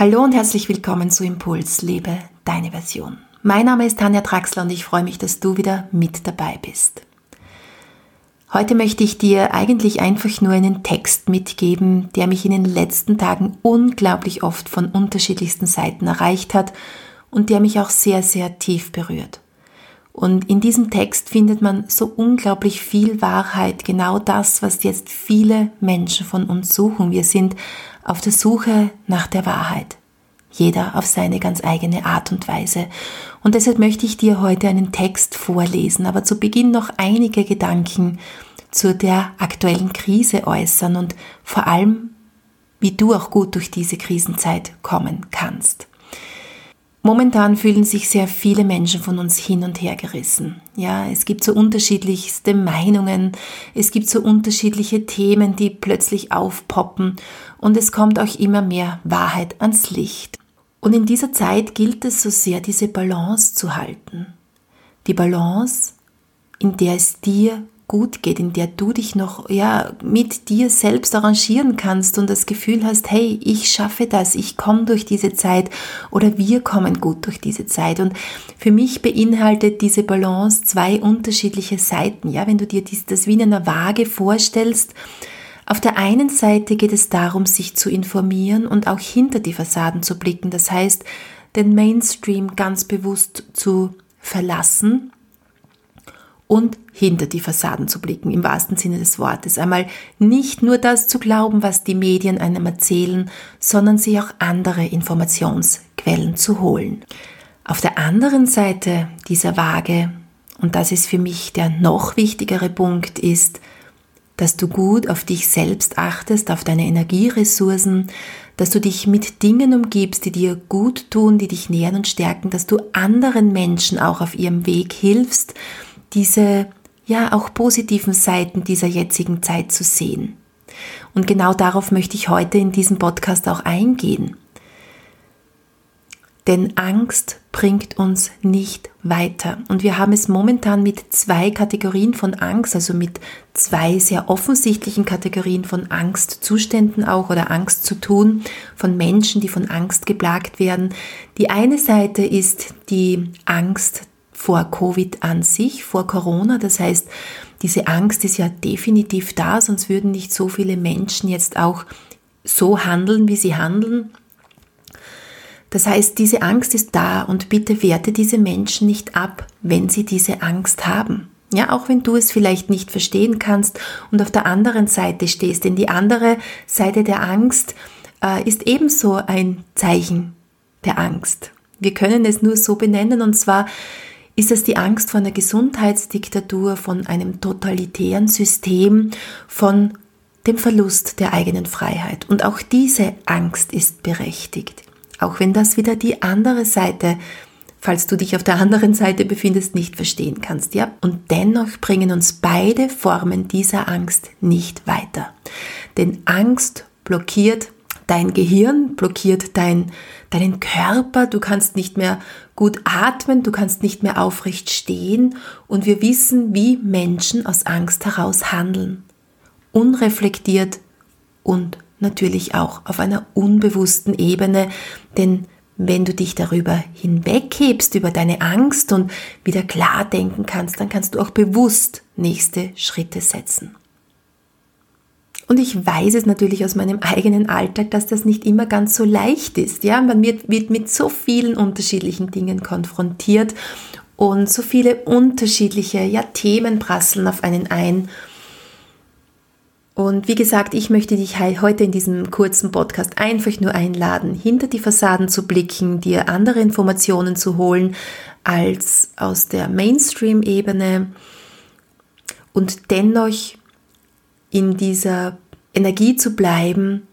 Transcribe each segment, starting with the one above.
Hallo und herzlich willkommen zu Impuls, lebe deine Version. Mein Name ist Tanja Draxler und ich freue mich, dass du wieder mit dabei bist. Heute möchte ich dir eigentlich einfach nur einen Text mitgeben, der mich in den letzten Tagen unglaublich oft von unterschiedlichsten Seiten erreicht hat und der mich auch sehr, sehr tief berührt. Und in diesem Text findet man so unglaublich viel Wahrheit, genau das, was jetzt viele Menschen von uns suchen. Wir sind auf der Suche nach der Wahrheit. Jeder auf seine ganz eigene Art und Weise. Und deshalb möchte ich dir heute einen Text vorlesen, aber zu Beginn noch einige Gedanken zu der aktuellen Krise äußern und vor allem, wie du auch gut durch diese Krisenzeit kommen kannst. Momentan fühlen sich sehr viele Menschen von uns hin und her gerissen. Ja, es gibt so unterschiedlichste Meinungen, es gibt so unterschiedliche Themen, die plötzlich aufpoppen und es kommt auch immer mehr Wahrheit ans Licht. Und in dieser Zeit gilt es so sehr, diese Balance zu halten. Die Balance, in der es dir gut geht, in der du dich noch ja mit dir selbst arrangieren kannst und das Gefühl hast, hey, ich schaffe das, ich komme durch diese Zeit oder wir kommen gut durch diese Zeit. Und für mich beinhaltet diese Balance zwei unterschiedliche Seiten, ja, wenn du dir das wie in einer Waage vorstellst, auf der einen Seite geht es darum, sich zu informieren und auch hinter die Fassaden zu blicken, das heißt, den Mainstream ganz bewusst zu verlassen und hinter die Fassaden zu blicken, im wahrsten Sinne des Wortes. Einmal nicht nur das zu glauben, was die Medien einem erzählen, sondern sich auch andere Informationsquellen zu holen. Auf der anderen Seite dieser Waage, und das ist für mich der noch wichtigere Punkt, ist, dass du gut auf dich selbst achtest, auf deine Energieressourcen, dass du dich mit Dingen umgibst, die dir gut tun, die dich nähern und stärken, dass du anderen Menschen auch auf ihrem Weg hilfst, diese ja auch positiven Seiten dieser jetzigen Zeit zu sehen. Und genau darauf möchte ich heute in diesem Podcast auch eingehen. Denn Angst bringt uns nicht weiter. Und wir haben es momentan mit zwei Kategorien von Angst, also mit zwei sehr offensichtlichen Kategorien von Angstzuständen auch oder Angst zu tun, von Menschen, die von Angst geplagt werden. Die eine Seite ist die Angst vor Covid an sich, vor Corona. Das heißt, diese Angst ist ja definitiv da, sonst würden nicht so viele Menschen jetzt auch so handeln, wie sie handeln. Das heißt, diese Angst ist da und bitte werte diese Menschen nicht ab, wenn sie diese Angst haben. Ja, auch wenn du es vielleicht nicht verstehen kannst und auf der anderen Seite stehst, denn die andere Seite der Angst äh, ist ebenso ein Zeichen der Angst. Wir können es nur so benennen und zwar ist es die Angst vor einer Gesundheitsdiktatur, von einem totalitären System, von dem Verlust der eigenen Freiheit. Und auch diese Angst ist berechtigt. Auch wenn das wieder die andere Seite, falls du dich auf der anderen Seite befindest, nicht verstehen kannst. Ja? Und dennoch bringen uns beide Formen dieser Angst nicht weiter. Denn Angst blockiert dein Gehirn, blockiert dein, deinen Körper, du kannst nicht mehr gut atmen, du kannst nicht mehr aufrecht stehen und wir wissen, wie Menschen aus Angst heraus handeln. Unreflektiert und natürlich auch auf einer unbewussten Ebene, denn wenn du dich darüber hinweghebst, über deine Angst und wieder klar denken kannst, dann kannst du auch bewusst nächste Schritte setzen. Und ich weiß es natürlich aus meinem eigenen Alltag, dass das nicht immer ganz so leicht ist. Ja, man wird, wird mit so vielen unterschiedlichen Dingen konfrontiert und so viele unterschiedliche ja, Themen prasseln auf einen ein. Und wie gesagt, ich möchte dich heute in diesem kurzen Podcast einfach nur einladen, hinter die Fassaden zu blicken, dir andere Informationen zu holen als aus der Mainstream-Ebene und dennoch in dieser Energie zu bleiben,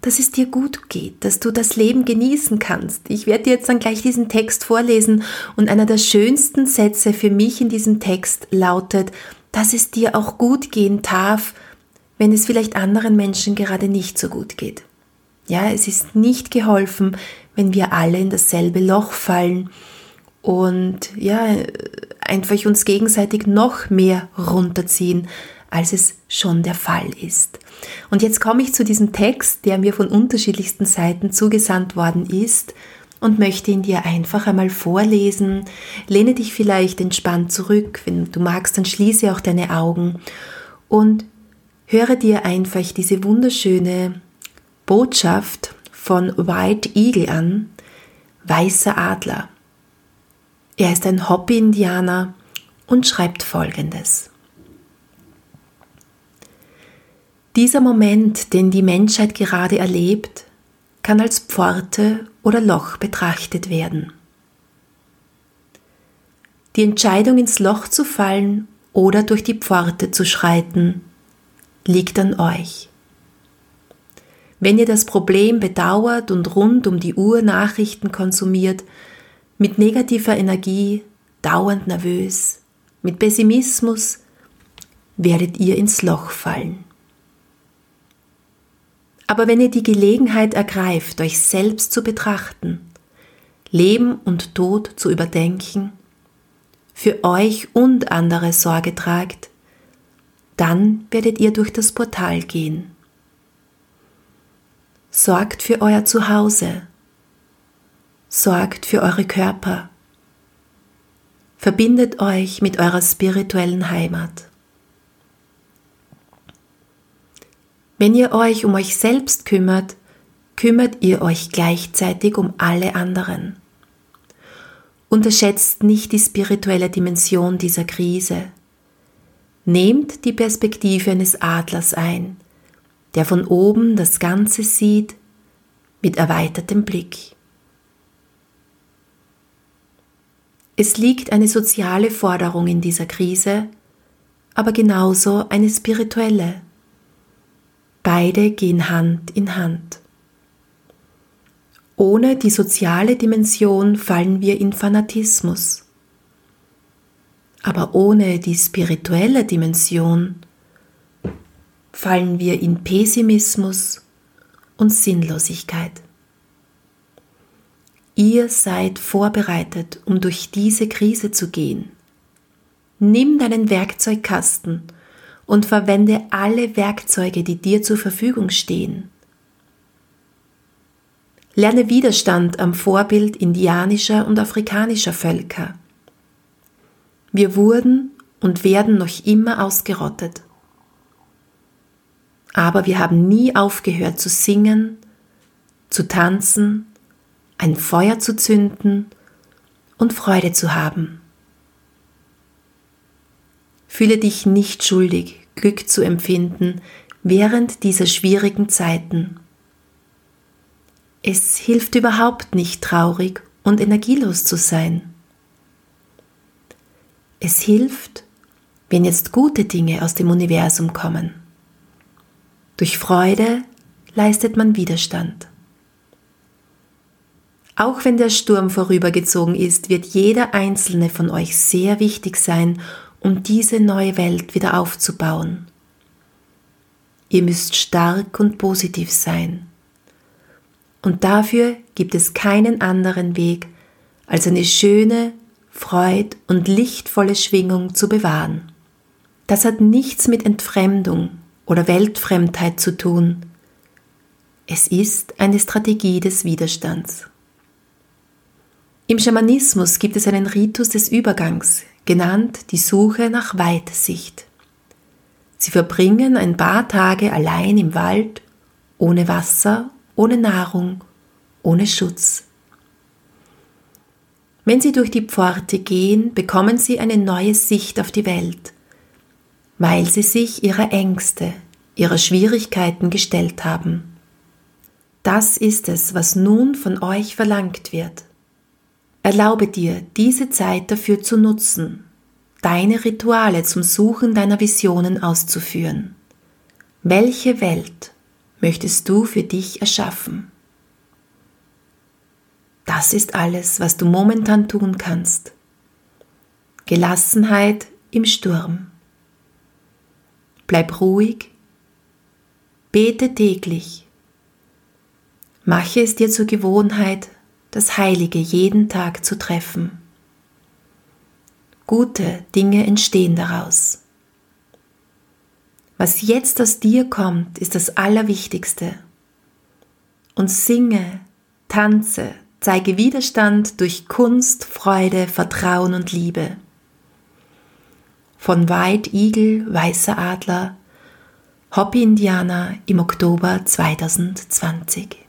dass es dir gut geht, dass du das Leben genießen kannst. Ich werde dir jetzt dann gleich diesen Text vorlesen und einer der schönsten Sätze für mich in diesem Text lautet, dass es dir auch gut gehen darf, wenn es vielleicht anderen Menschen gerade nicht so gut geht. Ja, es ist nicht geholfen, wenn wir alle in dasselbe Loch fallen und ja, einfach uns gegenseitig noch mehr runterziehen, als es schon der Fall ist. Und jetzt komme ich zu diesem Text, der mir von unterschiedlichsten Seiten zugesandt worden ist und möchte ihn dir einfach einmal vorlesen. Lehne dich vielleicht entspannt zurück. Wenn du magst, dann schließe auch deine Augen und höre dir einfach diese wunderschöne Botschaft von White Eagle an, weißer Adler. Er ist ein Hobby-Indianer und schreibt folgendes. Dieser Moment, den die Menschheit gerade erlebt, kann als Pforte oder Loch betrachtet werden. Die Entscheidung ins Loch zu fallen oder durch die Pforte zu schreiten, liegt an euch. Wenn ihr das Problem bedauert und rund um die Uhr Nachrichten konsumiert, mit negativer Energie, dauernd nervös, mit Pessimismus, werdet ihr ins Loch fallen. Aber wenn ihr die Gelegenheit ergreift, euch selbst zu betrachten, Leben und Tod zu überdenken, für euch und andere Sorge tragt, dann werdet ihr durch das Portal gehen. Sorgt für euer Zuhause. Sorgt für eure Körper. Verbindet euch mit eurer spirituellen Heimat. Wenn ihr euch um euch selbst kümmert, kümmert ihr euch gleichzeitig um alle anderen. Unterschätzt nicht die spirituelle Dimension dieser Krise. Nehmt die Perspektive eines Adlers ein, der von oben das Ganze sieht mit erweitertem Blick. Es liegt eine soziale Forderung in dieser Krise, aber genauso eine spirituelle. Beide gehen Hand in Hand. Ohne die soziale Dimension fallen wir in Fanatismus. Aber ohne die spirituelle Dimension fallen wir in Pessimismus und Sinnlosigkeit. Ihr seid vorbereitet, um durch diese Krise zu gehen. Nimm deinen Werkzeugkasten und verwende alle Werkzeuge, die dir zur Verfügung stehen. Lerne Widerstand am Vorbild indianischer und afrikanischer Völker. Wir wurden und werden noch immer ausgerottet. Aber wir haben nie aufgehört zu singen, zu tanzen, ein Feuer zu zünden und Freude zu haben. Fühle dich nicht schuldig, Glück zu empfinden während dieser schwierigen Zeiten. Es hilft überhaupt nicht traurig und energielos zu sein. Es hilft, wenn jetzt gute Dinge aus dem Universum kommen. Durch Freude leistet man Widerstand. Auch wenn der Sturm vorübergezogen ist, wird jeder einzelne von euch sehr wichtig sein um diese neue Welt wieder aufzubauen. Ihr müsst stark und positiv sein. Und dafür gibt es keinen anderen Weg, als eine schöne, freud- und lichtvolle Schwingung zu bewahren. Das hat nichts mit Entfremdung oder Weltfremdheit zu tun. Es ist eine Strategie des Widerstands. Im Schamanismus gibt es einen Ritus des Übergangs, genannt die Suche nach Weitsicht. Sie verbringen ein paar Tage allein im Wald, ohne Wasser, ohne Nahrung, ohne Schutz. Wenn sie durch die Pforte gehen, bekommen sie eine neue Sicht auf die Welt, weil sie sich ihrer Ängste, ihrer Schwierigkeiten gestellt haben. Das ist es, was nun von euch verlangt wird. Erlaube dir, diese Zeit dafür zu nutzen, deine Rituale zum Suchen deiner Visionen auszuführen. Welche Welt möchtest du für dich erschaffen? Das ist alles, was du momentan tun kannst. Gelassenheit im Sturm. Bleib ruhig, bete täglich, mache es dir zur Gewohnheit, das Heilige jeden Tag zu treffen. Gute Dinge entstehen daraus. Was jetzt aus dir kommt, ist das Allerwichtigste. Und singe, tanze, zeige Widerstand durch Kunst, Freude, Vertrauen und Liebe. Von Eagle, Weißer Adler, Hopi Indianer im Oktober 2020.